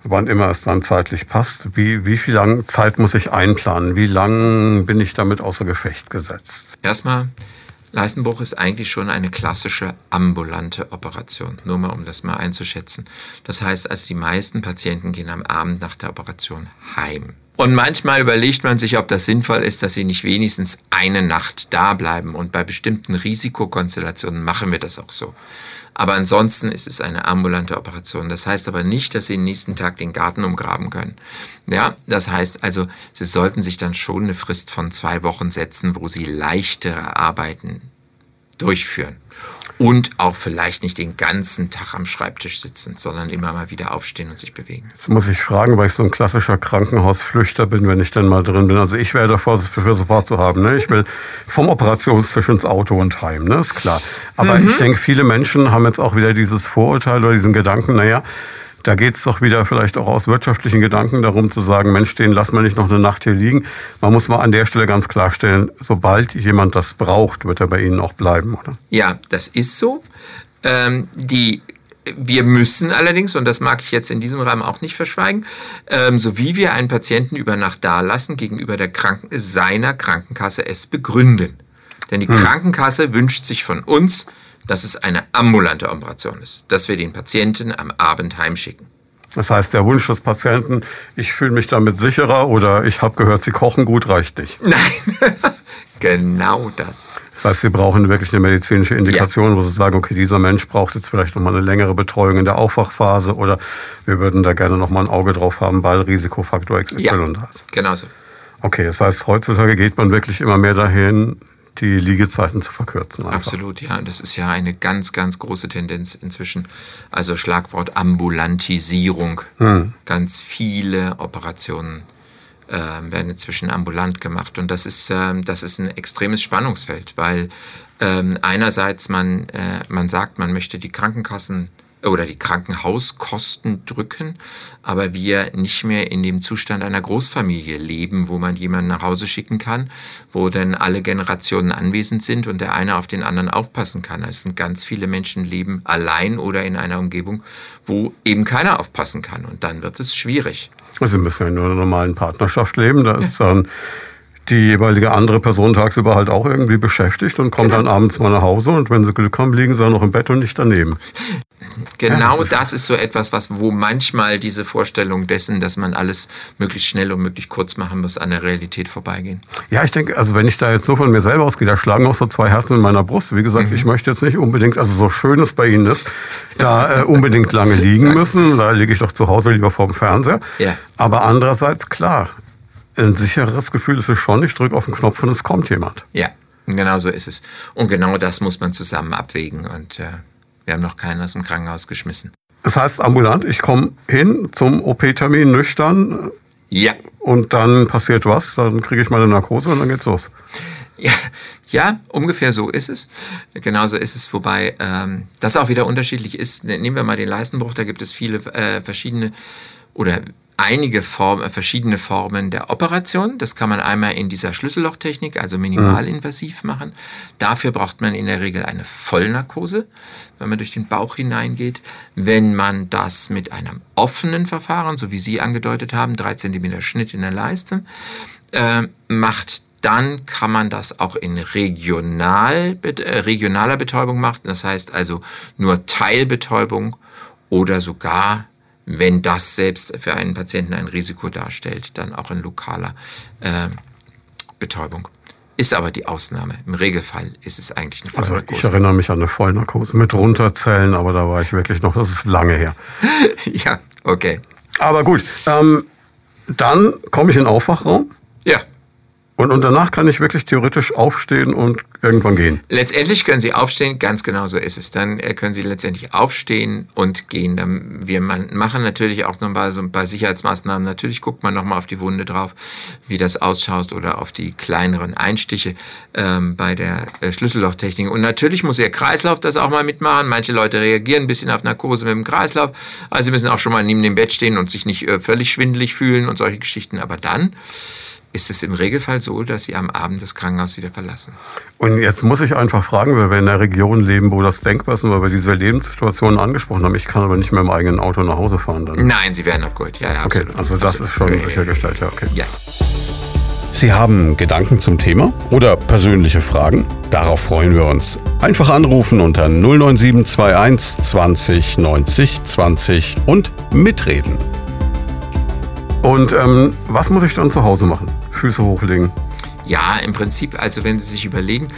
A: wann immer es dann zeitlich passt, wie, wie viel lang Zeit muss ich einplanen? Wie lang bin ich damit außer Gefecht gesetzt?
B: Erstmal Leistenbruch ist eigentlich schon eine klassische ambulante Operation, nur mal um das mal einzuschätzen. Das heißt also, die meisten Patienten gehen am Abend nach der Operation heim. Und manchmal überlegt man sich, ob das sinnvoll ist, dass sie nicht wenigstens eine Nacht da bleiben. Und bei bestimmten Risikokonstellationen machen wir das auch so. Aber ansonsten ist es eine ambulante Operation. Das heißt aber nicht, dass Sie den nächsten Tag den Garten umgraben können. Ja, das heißt also, Sie sollten sich dann schon eine Frist von zwei Wochen setzen, wo Sie leichtere Arbeiten durchführen. Und auch vielleicht nicht den ganzen Tag am Schreibtisch sitzen, sondern immer mal wieder aufstehen und sich bewegen.
A: Jetzt muss ich fragen, weil ich so ein klassischer Krankenhausflüchter bin, wenn ich denn mal drin bin. Also ich wäre davor, für Support zu haben. Ne? Ich will vom Operationstisch ins Auto und heim, ne? ist klar. Aber mhm. ich denke, viele Menschen haben jetzt auch wieder dieses Vorurteil oder diesen Gedanken, naja, da geht es doch wieder vielleicht auch aus wirtschaftlichen Gedanken darum zu sagen, Mensch, den lass mal nicht noch eine Nacht hier liegen. Man muss mal an der Stelle ganz klarstellen, sobald jemand das braucht, wird er bei Ihnen auch bleiben, oder?
B: Ja, das ist so. Ähm, die wir müssen allerdings, und das mag ich jetzt in diesem Rahmen auch nicht verschweigen, ähm, so wie wir einen Patienten über Nacht dalassen, gegenüber der Kranken seiner Krankenkasse es begründen. Denn die hm. Krankenkasse wünscht sich von uns, dass es eine ambulante Operation ist, dass wir den Patienten am Abend heimschicken.
A: Das heißt, der Wunsch des Patienten, ich fühle mich damit sicherer oder ich habe gehört, Sie kochen gut, reicht nicht.
B: Nein, genau das.
A: Das heißt, Sie brauchen wirklich eine medizinische Indikation, ja. wo Sie sagen, okay, dieser Mensch braucht jetzt vielleicht nochmal eine längere Betreuung in der Aufwachphase oder wir würden da gerne nochmal ein Auge drauf haben, weil Risikofaktor XY
B: ja, da ist. Genau so.
A: Okay, das heißt, heutzutage geht man wirklich immer mehr dahin, die Liegezeiten zu verkürzen.
B: Einfach. Absolut, ja. Das ist ja eine ganz, ganz große Tendenz inzwischen. Also Schlagwort Ambulantisierung. Hm. Ganz viele Operationen äh, werden inzwischen ambulant gemacht. Und das ist, äh, das ist ein extremes Spannungsfeld, weil äh, einerseits man, äh, man sagt, man möchte die Krankenkassen oder die Krankenhauskosten drücken, aber wir nicht mehr in dem Zustand einer Großfamilie leben, wo man jemanden nach Hause schicken kann, wo dann alle Generationen anwesend sind und der eine auf den anderen aufpassen kann. Es sind ganz viele Menschen leben allein oder in einer Umgebung, wo eben keiner aufpassen kann und dann wird es schwierig.
A: Sie müssen ja in einer normalen Partnerschaft leben, da ist dann die jeweilige andere Person tagsüber halt auch irgendwie beschäftigt und kommt genau. dann abends mal nach Hause und wenn sie Glück haben, liegen sie dann noch im Bett und nicht daneben.
B: Genau ja, das, ist das, ist so etwas, was, wo manchmal diese Vorstellung dessen, dass man alles möglichst schnell und möglichst kurz machen muss, an der Realität vorbeigehen.
A: Ja, ich denke, also wenn ich da jetzt so von mir selber ausgehe, da schlagen auch so zwei Herzen in meiner Brust. Wie gesagt, mhm. ich möchte jetzt nicht unbedingt, also so schön es bei Ihnen ist, da äh, unbedingt lange liegen müssen. Da liege ich doch zu Hause lieber vor dem Fernseher. Ja. Aber andererseits, klar, ein sicheres Gefühl ist es schon, ich drücke auf den Knopf und es kommt jemand.
B: Ja, genau so ist es. Und genau das muss man zusammen abwägen. Und äh, wir haben noch keinen aus dem Krankenhaus geschmissen.
A: Das heißt ambulant, ich komme hin zum OP-Termin nüchtern.
B: Ja.
A: Und dann passiert was, dann kriege ich meine Narkose und dann geht's los.
B: Ja, ja, ungefähr so ist es. Genauso ist es, wobei ähm, das auch wieder unterschiedlich ist. Nehmen wir mal den Leistenbruch, da gibt es viele äh, verschiedene oder einige Form, äh, verschiedene Formen der Operation. Das kann man einmal in dieser Schlüssellochtechnik, also minimalinvasiv machen. Dafür braucht man in der Regel eine Vollnarkose, wenn man durch den Bauch hineingeht. Wenn man das mit einem offenen Verfahren, so wie Sie angedeutet haben, drei Zentimeter Schnitt in der Leiste, äh, macht, dann kann man das auch in regional, äh, regionaler Betäubung machen. Das heißt also nur Teilbetäubung oder sogar wenn das selbst für einen Patienten ein Risiko darstellt, dann auch in lokaler äh, Betäubung. Ist aber die Ausnahme. Im Regelfall ist es eigentlich
A: eine Vollnarkose. Also ich erinnere mich an eine Vollnarkose mit Runterzellen, aber da war ich wirklich noch, das ist lange her.
B: ja, okay.
A: Aber gut, ähm, dann komme ich in den Aufwachraum. Und, und danach kann ich wirklich theoretisch aufstehen und irgendwann gehen.
B: Letztendlich können Sie aufstehen, ganz genau so ist es. Dann äh, können Sie letztendlich aufstehen und gehen. Dann, wir machen natürlich auch noch bei, so ein paar Sicherheitsmaßnahmen. Natürlich guckt man nochmal auf die Wunde drauf, wie das ausschaut oder auf die kleineren Einstiche ähm, bei der äh, Schlüssellochtechnik. Und natürlich muss Ihr Kreislauf das auch mal mitmachen. Manche Leute reagieren ein bisschen auf Narkose mit dem Kreislauf. Also Sie müssen auch schon mal neben dem Bett stehen und sich nicht äh, völlig schwindelig fühlen und solche Geschichten. Aber dann ist es im Regelfall so, dass sie am Abend das Krankenhaus wieder verlassen.
A: Und jetzt muss ich einfach fragen, weil wir in einer Region leben, wo das denkbar ist und weil wir diese Lebenssituation angesprochen haben. Ich kann aber nicht mehr im eigenen Auto nach Hause fahren dann.
B: Nein, sie werden abgeholt. Ja, ja,
A: okay, absolut. Also das absolut. ist schon sichergestellt, ja, okay.
B: Ja.
A: Sie haben Gedanken zum Thema oder persönliche Fragen? Darauf freuen wir uns. Einfach anrufen unter 09721 20 90 20 und mitreden. Und ähm, was muss ich dann zu Hause machen? Füße hochlegen.
B: Ja, im Prinzip, also wenn Sie sich überlegen,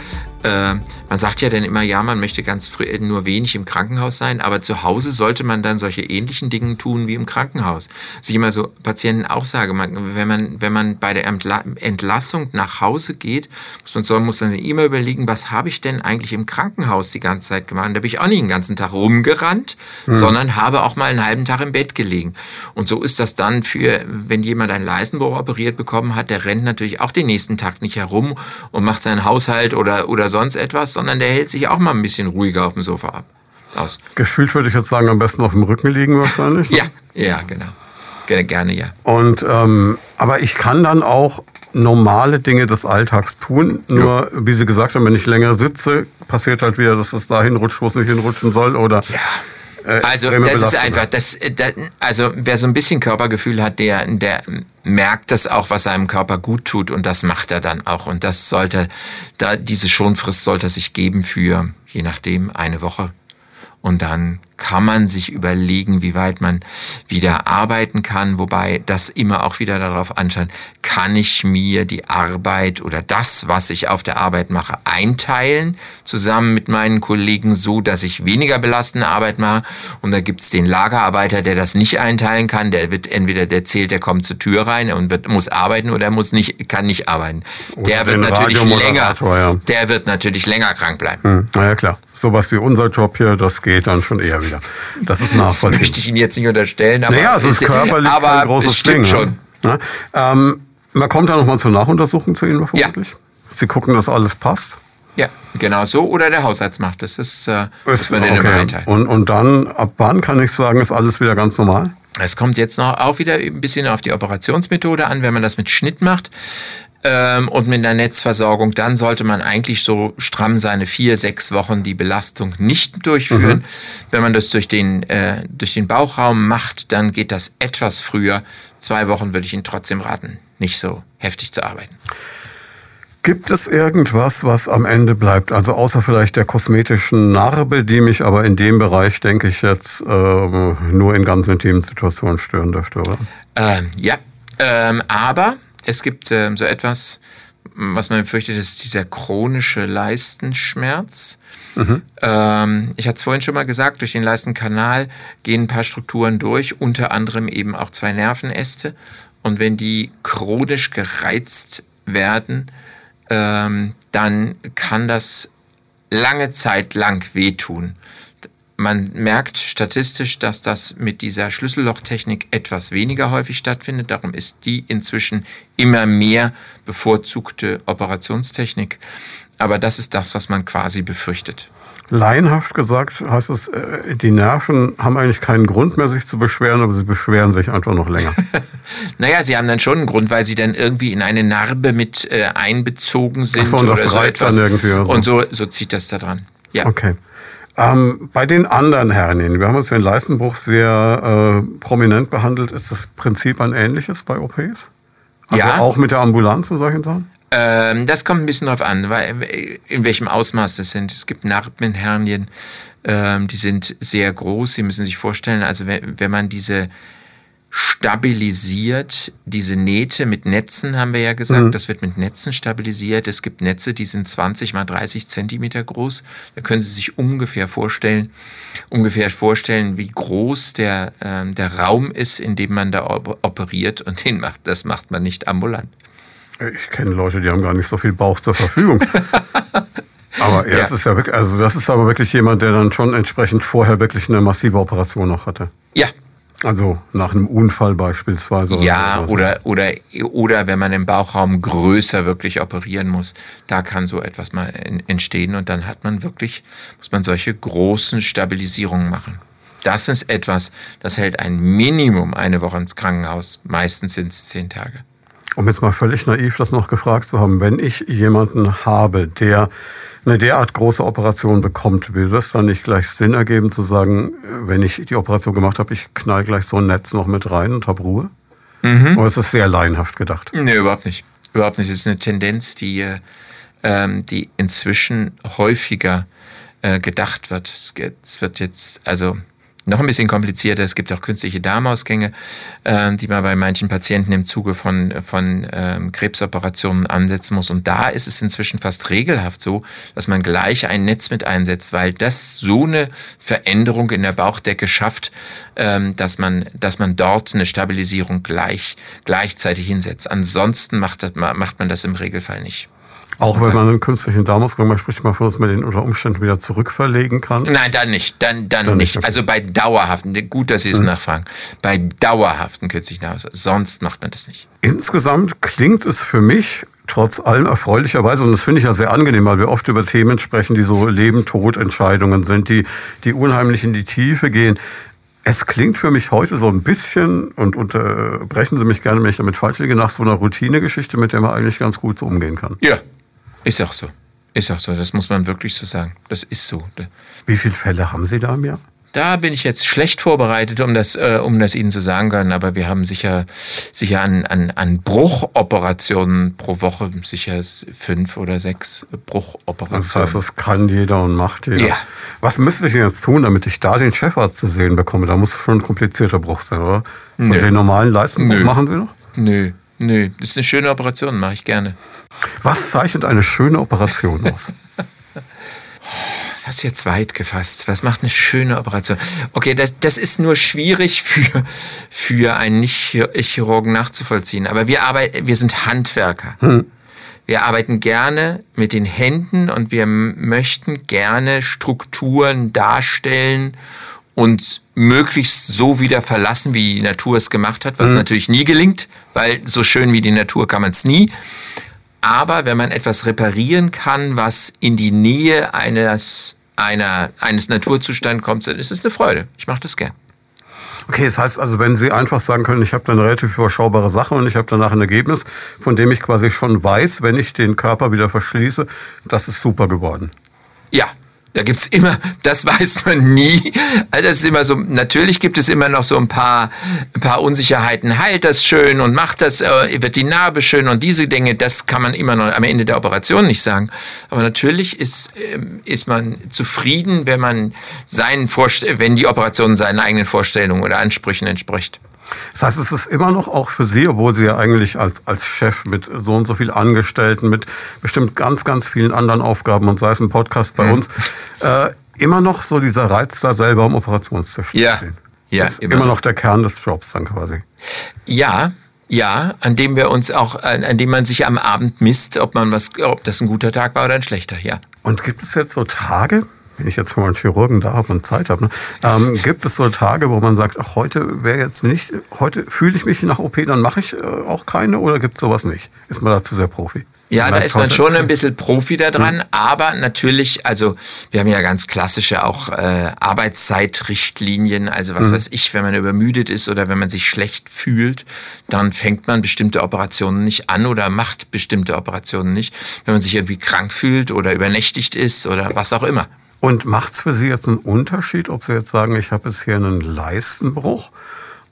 B: äh, man sagt ja dann immer, ja, man möchte ganz früh, äh, nur wenig im Krankenhaus sein, aber zu Hause sollte man dann solche ähnlichen Dinge tun wie im Krankenhaus. Was ich immer so Patienten auch sage, man, wenn, man, wenn man bei der Entlassung nach Hause geht, muss man, soll, muss dann immer überlegen, was habe ich denn eigentlich im Krankenhaus die ganze Zeit gemacht? da bin ich auch nicht den ganzen Tag rumgerannt, hm. sondern habe auch mal einen halben Tag im Bett gelegen. Und so ist das dann für, wenn jemand einen Leistenbruch operiert bekommen hat, der rennt natürlich auch den nächsten Tag nicht herum und macht seinen Haushalt oder, oder sonst etwas, sondern der hält sich auch mal ein bisschen ruhiger auf dem Sofa ab.
A: Aus. Gefühlt würde ich jetzt sagen, am besten auf dem Rücken liegen wahrscheinlich.
B: Ne? ja, ja, genau. Gerne, gerne, ja.
A: Und, ähm, aber ich kann dann auch normale Dinge des Alltags tun. Nur, ja. wie Sie gesagt haben, wenn ich länger sitze, passiert halt wieder, dass es dahin rutscht, wo es nicht hinrutschen soll. Oder
B: ja. Äh, also das ist einfach, das, das, also wer so ein bisschen Körpergefühl hat, der, der merkt das auch, was seinem Körper gut tut und das macht er dann auch. Und das sollte, da diese Schonfrist sollte er sich geben für, je nachdem, eine Woche. Und dann kann man sich überlegen, wie weit man wieder arbeiten kann, wobei das immer auch wieder darauf anscheint, kann ich mir die Arbeit oder das, was ich auf der Arbeit mache, einteilen, zusammen mit meinen Kollegen so, dass ich weniger belastende Arbeit mache. Und da gibt's den Lagerarbeiter, der das nicht einteilen kann, der wird entweder, der zählt, der kommt zur Tür rein und wird, muss arbeiten oder er muss nicht, kann nicht arbeiten. Oder der wird natürlich länger, ja. der wird natürlich länger krank bleiben.
A: Hm, naja, klar. Sowas wie unser Job hier, das geht dann schon eher wieder. Das ist nachvollziehbar. Das
B: möchte ich Ihnen jetzt nicht unterstellen,
A: aber, naja, es ist körperlich aber ein großes Ding. Schon. Ja? Ähm, man kommt da nochmal zur Nachuntersuchung zu Ihnen vermutlich. Ja. Sie gucken, dass alles passt.
B: Ja, genau so. Oder der Hausarzt macht das. Ist, äh,
A: ist man okay. und, und dann, ab wann kann ich sagen, ist alles wieder ganz normal?
B: Es kommt jetzt noch auch wieder ein bisschen auf die Operationsmethode an, wenn man das mit Schnitt macht ähm, und mit einer Netzversorgung, dann sollte man eigentlich so stramm seine vier, sechs Wochen die Belastung nicht durchführen. Mhm. Wenn man das durch den, äh, durch den Bauchraum macht, dann geht das etwas früher. Zwei Wochen würde ich Ihnen trotzdem raten, nicht so heftig zu arbeiten.
A: Gibt es irgendwas, was am Ende bleibt? Also außer vielleicht der kosmetischen Narbe, die mich aber in dem Bereich, denke ich jetzt, äh, nur in ganz intimen Situationen stören dürfte, oder?
B: Ähm, ja, ähm, aber es gibt äh, so etwas, was man befürchtet, ist dieser chronische Leistenschmerz. Mhm. Ähm, ich hatte es vorhin schon mal gesagt, durch den Leistenkanal gehen ein paar Strukturen durch, unter anderem eben auch zwei Nervenäste. Und wenn die chronisch gereizt werden, ähm, dann kann das lange Zeit lang wehtun. Man merkt statistisch, dass das mit dieser Schlüssellochtechnik etwas weniger häufig stattfindet. Darum ist die inzwischen immer mehr bevorzugte Operationstechnik. Aber das ist das, was man quasi befürchtet.
A: Laienhaft gesagt heißt es, äh, die Nerven haben eigentlich keinen Grund mehr, sich zu beschweren, aber sie beschweren sich einfach noch länger.
B: naja, sie haben dann schon einen Grund, weil sie dann irgendwie in eine Narbe mit äh, einbezogen sind. Ach
A: so, und das oder so etwas. dann irgendwie.
B: Also. Und so, so zieht das da dran.
A: Ja. Okay. Ähm, bei den anderen Hernien, wir haben uns den Leistenbruch sehr äh, prominent behandelt. Ist das Prinzip ein ähnliches bei OPs? Also ja. auch mit der Ambulanz und solchen Sachen?
B: Ähm, das kommt ein bisschen darauf an, weil, in welchem Ausmaß das sind. Es gibt Narbenhernien, ähm, die sind sehr groß. Sie müssen sich vorstellen, also wenn, wenn man diese stabilisiert diese Nähte mit Netzen, haben wir ja gesagt. Mhm. Das wird mit Netzen stabilisiert. Es gibt Netze, die sind 20 mal 30 Zentimeter groß. Da können Sie sich ungefähr vorstellen, ungefähr vorstellen, wie groß der, äh, der Raum ist, in dem man da operiert. Und den macht, das macht man nicht ambulant.
A: Ich kenne Leute, die haben gar nicht so viel Bauch zur Verfügung. aber ja, ja. Das ist ja wirklich, also das ist aber wirklich jemand, der dann schon entsprechend vorher wirklich eine massive Operation noch hatte.
B: Ja,
A: also nach einem Unfall beispielsweise.
B: Ja, oder, oder, oder wenn man im Bauchraum größer wirklich operieren muss, da kann so etwas mal entstehen und dann hat man wirklich, muss man solche großen Stabilisierungen machen. Das ist etwas, das hält ein Minimum eine Woche ins Krankenhaus. Meistens sind es zehn Tage.
A: Um jetzt mal völlig naiv das noch gefragt zu haben, wenn ich jemanden habe, der eine derart große Operation bekommt, will das dann nicht gleich Sinn ergeben zu sagen, wenn ich die Operation gemacht habe, ich knall gleich so ein Netz noch mit rein und habe Ruhe? Mhm. Oder ist das sehr laienhaft gedacht?
B: Nee, überhaupt nicht. Überhaupt nicht. Das ist eine Tendenz, die, ähm, die inzwischen häufiger äh, gedacht wird. Es wird jetzt, also noch ein bisschen komplizierter. Es gibt auch künstliche Darmausgänge, äh, die man bei manchen Patienten im Zuge von, von ähm, Krebsoperationen ansetzen muss. Und da ist es inzwischen fast regelhaft so, dass man gleich ein Netz mit einsetzt, weil das so eine Veränderung in der Bauchdecke schafft, ähm, dass, man, dass man dort eine Stabilisierung gleich, gleichzeitig hinsetzt. Ansonsten macht, das, macht man das im Regelfall nicht.
A: Auch wenn man einen künstlichen Darmausgang, man spricht mal von, dass man den unter Umständen wieder zurückverlegen kann?
B: Nein, dann nicht. Dann, dann, dann nicht. Okay. Also bei dauerhaften, gut, dass Sie es mhm. nachfragen, bei dauerhaften künstlichen Darmausgang, sonst macht man das nicht.
A: Insgesamt klingt es für mich trotz allem erfreulicherweise, und das finde ich ja sehr angenehm, weil wir oft über Themen sprechen, die so Leben-Tod-Entscheidungen sind, die, die unheimlich in die Tiefe gehen. Es klingt für mich heute so ein bisschen, und unterbrechen Sie mich gerne, wenn ich damit falsch liege, nach so einer Routinegeschichte, mit der man eigentlich ganz gut so umgehen kann.
B: Ja, ist auch so. Ist auch so. Das muss man wirklich so sagen. Das ist so.
A: Wie viele Fälle haben Sie da im Jahr?
B: Da bin ich jetzt schlecht vorbereitet, um das, äh, um das Ihnen zu sagen können, aber wir haben sicher, sicher an, an, an Bruchoperationen pro Woche sicher fünf oder sechs Bruchoperationen.
A: Das heißt, das kann jeder und macht jeder. Ja. Was müsste ich jetzt tun, damit ich da den Chefarzt zu sehen bekomme? Da muss schon ein komplizierter Bruch sein, oder? So Nö. den normalen Leistenbruch Nö. machen Sie noch?
B: Nö, nö. Das ist eine schöne Operation, mache ich gerne.
A: Was zeichnet eine schöne Operation aus?
B: das ist jetzt weit gefasst. Was macht eine schöne Operation? Okay, das, das ist nur schwierig für, für einen Nicht-Chirurgen nachzuvollziehen. Aber wir arbeiten, wir sind Handwerker. Hm. Wir arbeiten gerne mit den Händen und wir möchten gerne Strukturen darstellen und möglichst so wieder verlassen, wie die Natur es gemacht hat, was hm. natürlich nie gelingt, weil so schön wie die Natur kann man es nie. Aber wenn man etwas reparieren kann, was in die Nähe eines, einer, eines Naturzustands kommt, dann ist es eine Freude. Ich mache das gern.
A: Okay, das heißt also, wenn Sie einfach sagen können, ich habe da eine relativ überschaubare Sache und ich habe danach ein Ergebnis, von dem ich quasi schon weiß, wenn ich den Körper wieder verschließe, das ist super geworden.
B: Ja, da gibt's immer, das weiß man nie. Also das ist immer so, natürlich gibt es immer noch so ein paar, ein paar Unsicherheiten. Heilt das schön und macht das, äh, wird die Narbe schön und diese Dinge, das kann man immer noch am Ende der Operation nicht sagen. Aber natürlich ist, ähm, ist man zufrieden, wenn man seinen Vorst wenn die Operation seinen eigenen Vorstellungen oder Ansprüchen entspricht.
A: Das heißt, es ist immer noch auch für Sie, obwohl Sie ja eigentlich als, als Chef mit so und so viel Angestellten, mit bestimmt ganz, ganz vielen anderen Aufgaben und sei es ein Podcast bei mhm. uns, äh, immer noch so dieser Reiz da selber am Operationstisch
B: ja. stehen.
A: Ja, das ist immer, immer noch der Kern des Jobs dann quasi.
B: Ja, ja, an dem wir uns auch, an, an dem man sich am Abend misst, ob man was, ob das ein guter Tag war oder ein schlechter, ja.
A: Und gibt es jetzt so Tage, wenn ich jetzt mal einen Chirurgen da habe und Zeit habe, ne, ähm, gibt es so Tage, wo man sagt, ach, heute wäre jetzt nicht, heute fühle ich mich nach OP, dann mache ich äh, auch keine oder gibt es sowas nicht? Ist man dazu sehr Profi?
B: Ja, da ist man schon ein bisschen Profi da dran, mhm. aber natürlich, also wir haben ja ganz klassische auch äh, Arbeitszeitrichtlinien, also was mhm. weiß ich, wenn man übermüdet ist oder wenn man sich schlecht fühlt, dann fängt man bestimmte Operationen nicht an oder macht bestimmte Operationen nicht, wenn man sich irgendwie krank fühlt oder übernächtigt ist oder was auch immer.
A: Und macht es für Sie jetzt einen Unterschied, ob Sie jetzt sagen, ich habe jetzt hier einen Leistenbruch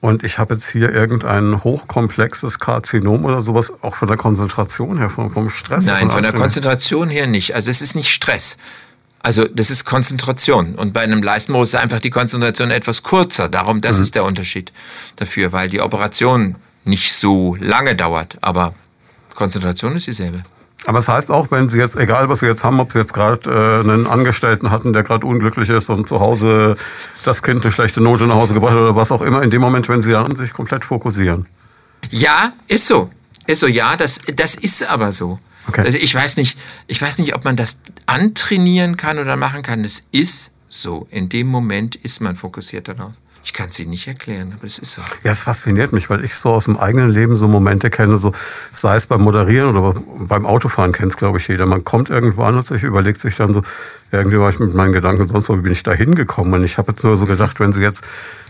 A: und ich habe jetzt hier irgendein hochkomplexes Karzinom oder sowas, auch von der Konzentration her, vom, vom Stress?
B: Nein, von der Konzentration her nicht. Also es ist nicht Stress. Also das ist Konzentration. Und bei einem Leistenbruch ist einfach die Konzentration etwas kürzer. Darum, das mhm. ist der Unterschied dafür, weil die Operation nicht so lange dauert. Aber Konzentration ist dieselbe.
A: Aber es das heißt auch, wenn Sie jetzt, egal was Sie jetzt haben, ob Sie jetzt gerade äh, einen Angestellten hatten, der gerade unglücklich ist und zu Hause das Kind eine schlechte Note nach Hause gebracht hat oder was auch immer, in dem Moment, wenn Sie dann sich komplett fokussieren.
B: Ja, ist so. Ist so, ja, das, das ist aber so. Okay. Also ich weiß nicht, ich weiß nicht, ob man das antrainieren kann oder machen kann. Es ist so. In dem Moment ist man fokussiert darauf. Ich kann Ihnen nicht erklären, aber es ist so.
A: Ja, es fasziniert mich, weil ich so aus dem eigenen Leben so Momente kenne, so sei es beim Moderieren oder beim Autofahren kennt es, glaube ich, jeder. Man kommt irgendwo an und sich überlegt sich dann so, irgendwie war ich mit meinen Gedanken sonst wo bin ich da hingekommen. Und ich habe jetzt nur so gedacht, wenn Sie jetzt,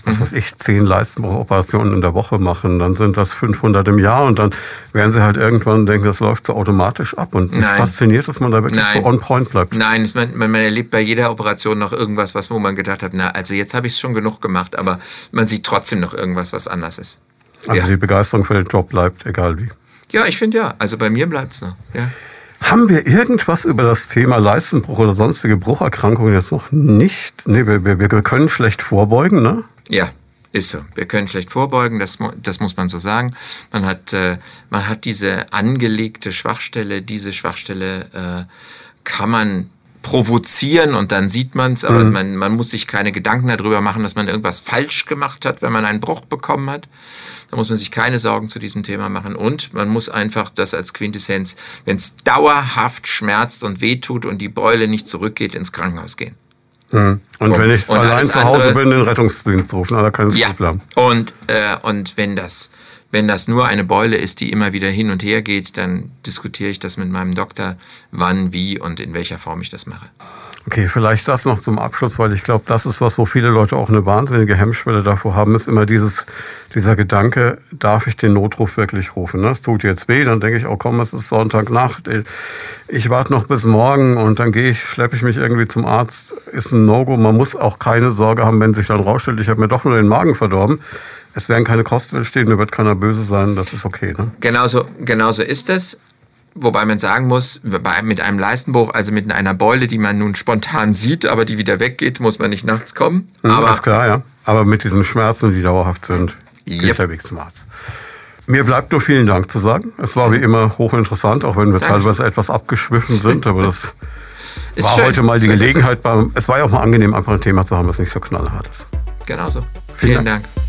A: was weiß ich, zehn Leistenbruchoperationen in der Woche machen, dann sind das 500 im Jahr und dann werden Sie halt irgendwann denken, das läuft so automatisch ab. Und mich fasziniert, dass man da wirklich Nein. so on point bleibt.
B: Nein, man, man, erlebt bei jeder Operation noch irgendwas, was, wo man gedacht hat, na, also jetzt habe ich es schon genug gemacht, aber man sieht trotzdem noch irgendwas, was anders ist.
A: Also ja. die Begeisterung für den Job bleibt, egal wie.
B: Ja, ich finde ja. Also bei mir bleibt es noch. Ja.
A: Haben wir irgendwas über das Thema Leistenbruch oder sonstige Brucherkrankungen jetzt noch nicht? Nee, wir, wir, wir können schlecht vorbeugen, ne?
B: Ja, ist so. Wir können schlecht vorbeugen, das, das muss man so sagen. Man hat, äh, man hat diese angelegte Schwachstelle, diese Schwachstelle äh, kann man provozieren und dann sieht man es, aber mhm. man, man muss sich keine Gedanken darüber machen, dass man irgendwas falsch gemacht hat, wenn man einen Bruch bekommen hat. Da muss man sich keine Sorgen zu diesem Thema machen. Und man muss einfach das als Quintessenz, wenn es dauerhaft schmerzt und wehtut und die Beule nicht zurückgeht, ins Krankenhaus gehen.
A: Mhm. Und, und, wenn ich allein zu Hause andere, bin, den Rettungsdienst rufen, da kann es ja. bleiben.
B: Und, äh, und wenn das wenn das nur eine Beule ist, die immer wieder hin und her geht, dann diskutiere ich das mit meinem Doktor, wann, wie und in welcher Form ich das mache.
A: Okay, vielleicht das noch zum Abschluss, weil ich glaube, das ist was, wo viele Leute auch eine wahnsinnige Hemmschwelle davor haben, ist immer dieses, dieser Gedanke, darf ich den Notruf wirklich rufen? Ne? Es tut jetzt weh, dann denke ich, oh komm, es ist Sonntagnacht, ich warte noch bis morgen und dann gehe ich, schleppe ich mich irgendwie zum Arzt, ist ein No-Go. Man muss auch keine Sorge haben, wenn sich dann rausstellt, ich habe mir doch nur den Magen verdorben. Es werden keine Kosten entstehen, da wird keiner böse sein, das ist okay. Ne?
B: Genauso, genauso ist es. Wobei man sagen muss, mit einem Leistenbruch, also mit einer Beule, die man nun spontan sieht, aber die wieder weggeht, muss man nicht nachts kommen.
A: Mhm, aber ist klar, ja. Aber mit diesen Schmerzen, die dauerhaft sind, yep. geht der Weg zum Arzt. Mir bleibt nur vielen Dank zu sagen. Es war wie immer hochinteressant, auch wenn wir Danke. teilweise etwas abgeschwiffen sind, aber das war schön. heute mal die Gelegenheit. Es war ja auch mal angenehm, einfach ein Thema zu haben, das nicht so knallhart ist.
B: Genauso. Vielen, vielen Dank. Dank.